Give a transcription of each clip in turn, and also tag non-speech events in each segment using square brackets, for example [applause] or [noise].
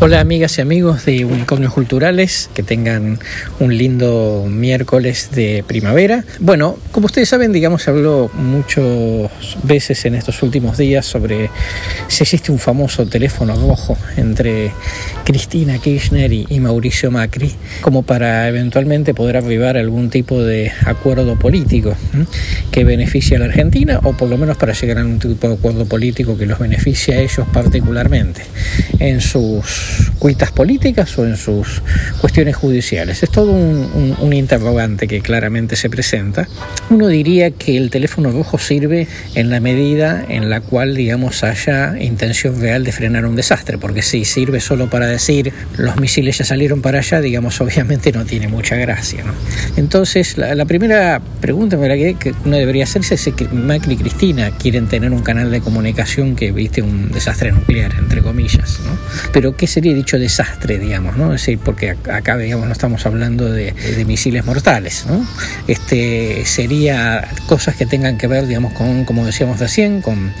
Hola amigas y amigos de Unicornios Culturales, que tengan un lindo miércoles de primavera. Bueno, como ustedes saben, digamos, se habló muchas veces en estos últimos días sobre si existe un famoso teléfono rojo entre Cristina Kirchner y, Mauricio Macri, como para eventualmente poder avivar algún tipo de acuerdo político que beneficie a la Argentina, o por lo menos para llegar a un tipo de acuerdo político que los beneficie a ellos particularmente en sus cuitas políticas o en sus cuestiones judiciales. Es todo un, interrogante que claramente se presenta. Uno diría que el teléfono rojo sirve en la medida en la cual, digamos, haya intención real de frenar un desastre, porque si sirve solo para decir los misiles ya salieron para allá, digamos, [laughs] obviamente no tiene mucha gracia. Entonces, la, primera pregunta que uno debería hacerse es si Macri y Cristina quieren tener un canal de comunicación que viste un desastre nuclear, entre comillas. ¿no? Pero, ¿qué sería dicho desastre, digamos, ¿no? Es decir, porque acá, digamos, no estamos hablando de, misiles mortales, ¿no? Este, sería cosas que tengan que ver, digamos, con, como decíamos recién, con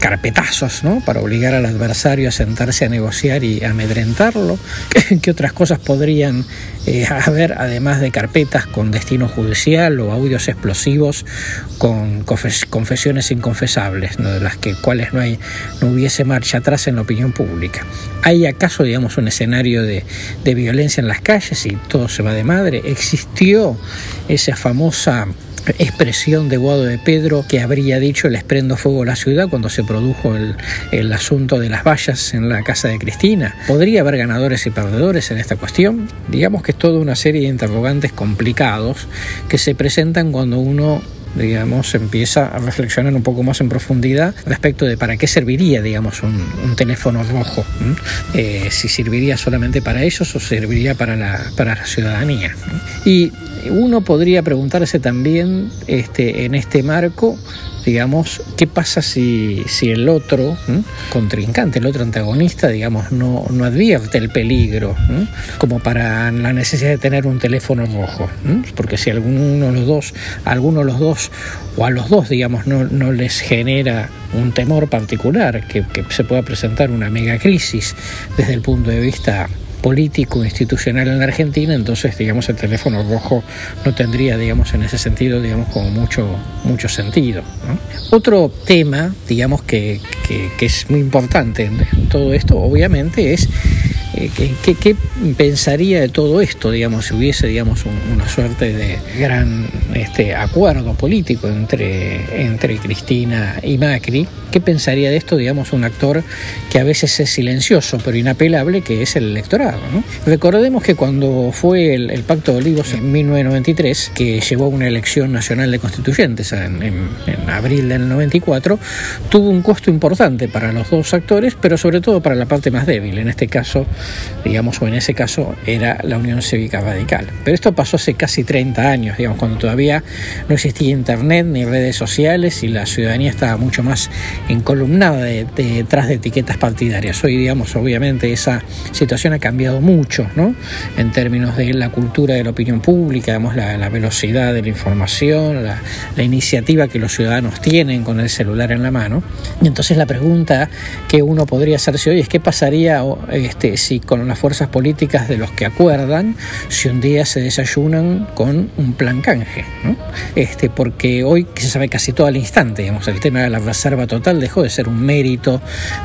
carpetazos, ¿no? Para obligar al adversario a sentarse a negociar y amedrentarlo. [laughs] ¿Qué otras cosas podrían eh, haber, además de carpetas con destino judicial o audios explosivos con confesiones inconfesables, ¿no? de las que cuales no, hay, no hubiese marcha atrás en la opinión pública? ¿Hay acaso, digamos, un escenario de, de violencia en las calles y todo se va de madre? ¿Existió esa famosa expresión de Guado de Pedro que habría dicho les prendo fuego a la ciudad cuando se produjo el, el, asunto de las vallas en la casa de Cristina. ¿Podría haber ganadores y perdedores en esta cuestión? Digamos que es toda una serie de interrogantes complicados que se presentan cuando uno digamos, empieza a reflexionar un poco más en profundidad respecto de para qué serviría, digamos, un, teléfono rojo. Eh, si serviría solamente para ellos o serviría para la, para la ciudadanía. Y uno podría preguntarse también este, en este marco digamos, ¿qué pasa si, si el otro contrincante, el otro antagonista, digamos, no, no advierte el peligro, como para la necesidad de tener un teléfono rojo? Porque si alguno de los dos, alguno de los dos, o a los dos, digamos, no, no les genera un temor particular, que, que se pueda presentar una mega crisis desde el punto de vista político institucional en la Argentina, entonces digamos el teléfono rojo no tendría digamos en ese sentido digamos como mucho mucho sentido. Otro tema digamos que, que, es muy importante en todo esto obviamente es eh, ¿qué, pensaría de todo esto, digamos, si hubiese, digamos, una suerte de gran este, acuerdo político entre, entre Cristina y Macri? ¿Qué pensaría de esto, digamos, un actor que a veces es silencioso pero inapelable, que es el electorado? Recordemos que cuando fue el, Pacto de Olivos en 1993, que llevó a una elección nacional de constituyentes en, en abril del 94, tuvo un costo importante para los dos actores, pero sobre todo para la parte más débil, en este caso digamos, o en ese caso era la Unión Cívica Radical. Pero esto pasó hace casi 30 años, digamos, cuando todavía no existía Internet ni redes sociales y la ciudadanía estaba mucho más encolumnada detrás de, etiquetas partidarias. Hoy, digamos, obviamente esa situación ha cambiado mucho, ¿no? En términos de la cultura de la opinión pública, digamos, la, velocidad de la información, la, la iniciativa que los ciudadanos tienen con el celular en la mano. Y entonces la pregunta que uno podría hacerse hoy es qué pasaría este, si con las fuerzas políticas de los que acuerdan si un día se con un plan canje. Este, porque hoy se sabe casi todo al instante, digamos, el tema de la reserva total dejó de ser un mérito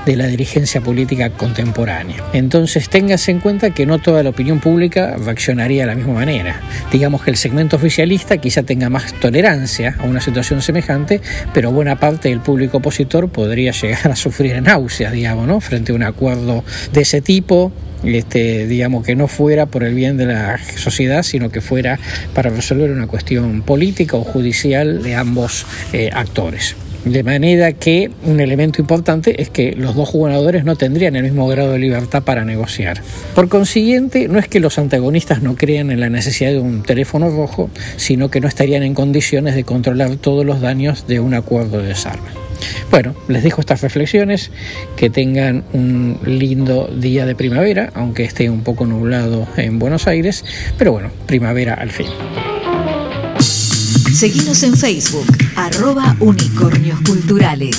de la dirigencia política contemporánea. Entonces téngase en cuenta que no toda la opinión pública reaccionaría de la misma manera. Digamos que el segmento oficialista quizá tenga más tolerancia a una situación semejante, pero buena parte del público opositor podría llegar a sufrir náuseas, digamos, ¿no? frente a un acuerdo de ese tipo este, digamos, que no fuera por el bien de la sociedad, sino que fuera para resolver una cuestión política o judicial de ambos eh, actores. De manera que un elemento importante es que los dos jugadores no tendrían el mismo grado de libertad para negociar. Por consiguiente, no es que los antagonistas no crean en la necesidad de un teléfono rojo, sino que no estarían en condiciones de controlar todos los daños de un acuerdo de desarme. Bueno, les dejo estas reflexiones, que tengan un lindo día de primavera, aunque esté un poco nublado en Buenos Aires, pero bueno, primavera al fin. Seguimos en Facebook, arroba unicornios culturales.